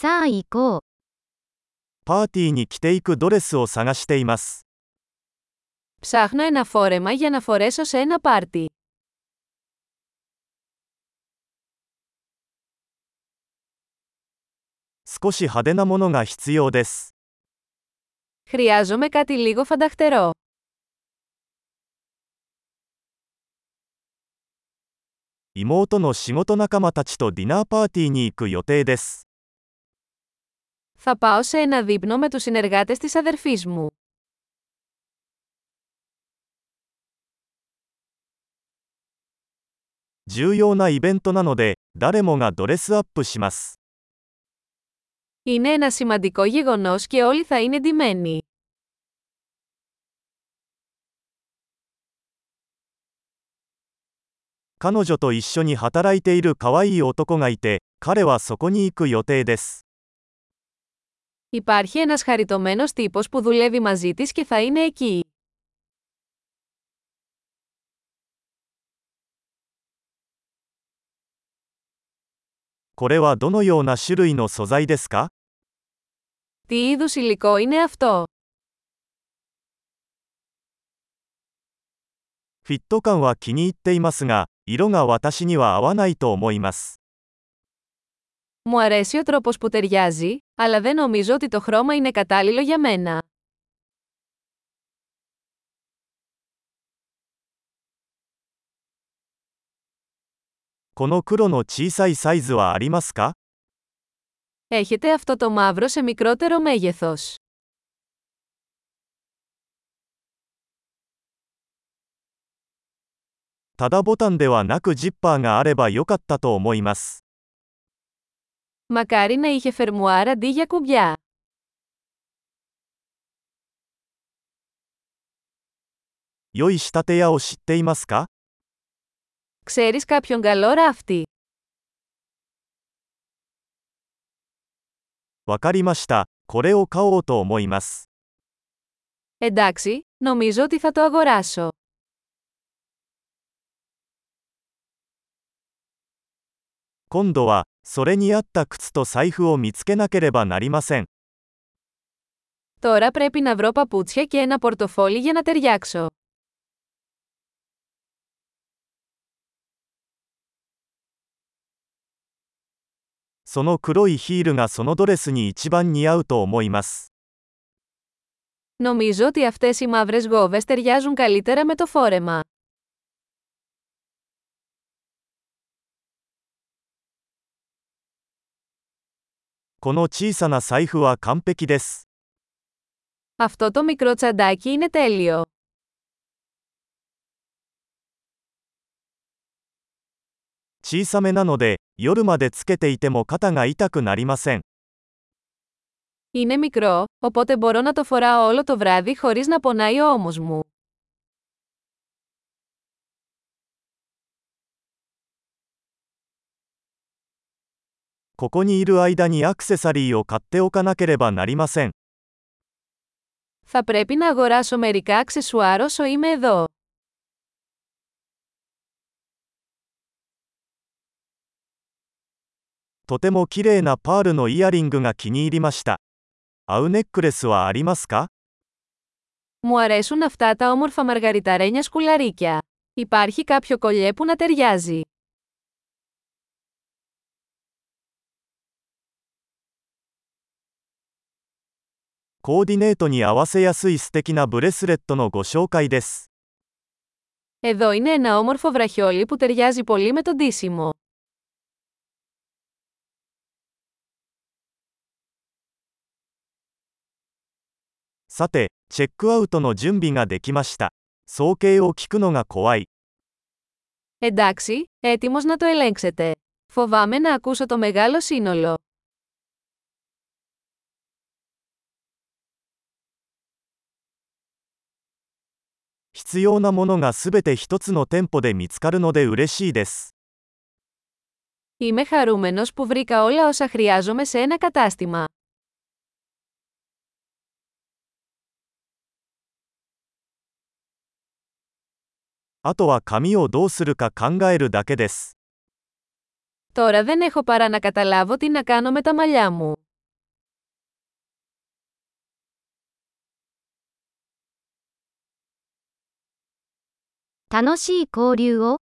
さあ行こう。パーティーに着ていくドレスを探しています。 Ψάχνω ένα φόρεμα για να φορέσω σε ένα πάρτι. 少し派手なものが必要です。 Χρειάζομαι κάτι λίγο φανταχτερό. 妹の仕事仲間たちとディナーパーティーに行く予定です。 Θα πάω σε ένα δείπνο με τους συνεργάτες της αδερφής μου. 重要なイベントなので、誰もがドレスアップします。 Είναι ένα σημαντικό γεγονός και όλοι θα είναι ντυμένοι. 彼女と一緒に働いている可愛い男がいて、彼はそこに行く予定です。 Υπάρχει ένας χαριτωμένος τύπος που δουλεύει μαζί της και θα είναι εκεί. これはどのような種類の素材ですか Τι είδους υλικό είναι αυτό? フィット感は気に入っていますが、色が私には合わないと思います。 Μου αρέσει ο τρόπος που ταιριάζει, αλλά δεν νομίζω ότι το χρώμα είναι κατάλληλο για μένα. この黒の小さいサイズはありますか Έχετε αυτό το μαύρο σε μικρότερο μέγεθος. ただボタンではなくジッパーがあればよかったと思います。 Μακάρι να είχε φερμουάρ αντί για κουμπιά. 良い仕立て屋を知っていますか Ξέρεις κάποιον καλό ράφτη. わかりました。これを買おうと思います。 Εντάξει, νομίζω ότι θα το αγοράσω. 今度は、 それに合った靴と財布を見つけなければなりません。 Τώρα πρέπει να βρω παπούτσια και ένα πορτοφόλι για να ταιριάξω. その黒いヒールがそのドレスに一番似合うと思います。 Νομίζω ότι αυτές οι μαύρες γόβες ταιριάζουν καλύτερα με το φόρεμα. この小さな財布は完璧です。 Αυτό το μικρό τσαντάκι είναι τέλειο. 小さめなので、夜までつけていても肩が痛くなりません。 Είναι μικρό, οπότε μπορώ να το φοράω όλο το βράδυ χωρίς να πονάει ο ώμος μου. ここにいる間にアクセサリーを買っておかなければなりません。 Θα πρέπει να αγοράσω μερικά αξεσουάρ όσο είμαι εδώ. とても綺麗なパールのイヤリングが気に入りました。合うネックレスはありますか Μου αρέσουν αυτά τα όμορφα μαργαριταρένια σκουλαρίκια. Υπάρχει κάποιο κολλιέ που να ταιριάζει. コーディネートに合わせやすい素敵なブレスレットのご紹介です。 Εδώ είναι ένα όμορφο βραχιόλι που ταιριάζει πολύ με το ντύσιμο. さて、チェックアウトの準備ができました。総計を聞くのが怖い。 Εντάξει, έτοιμος να το ελέγξετε. Φοβάμαι να ακούσω το μεγάλο σύνολο. 必要なものがすべて一つの店舗で見つかるので嬉しいです。 Είμαι χαρούμενος που βρήκα όλα όσα χρειάζομαι σε ένα κατάστημα. あとは髪をどうするか考えるだけです。 Τώρα δεν έχω παρά να καταλάβω τι να κάνω με τα μαλλιά μου. 楽しい交流を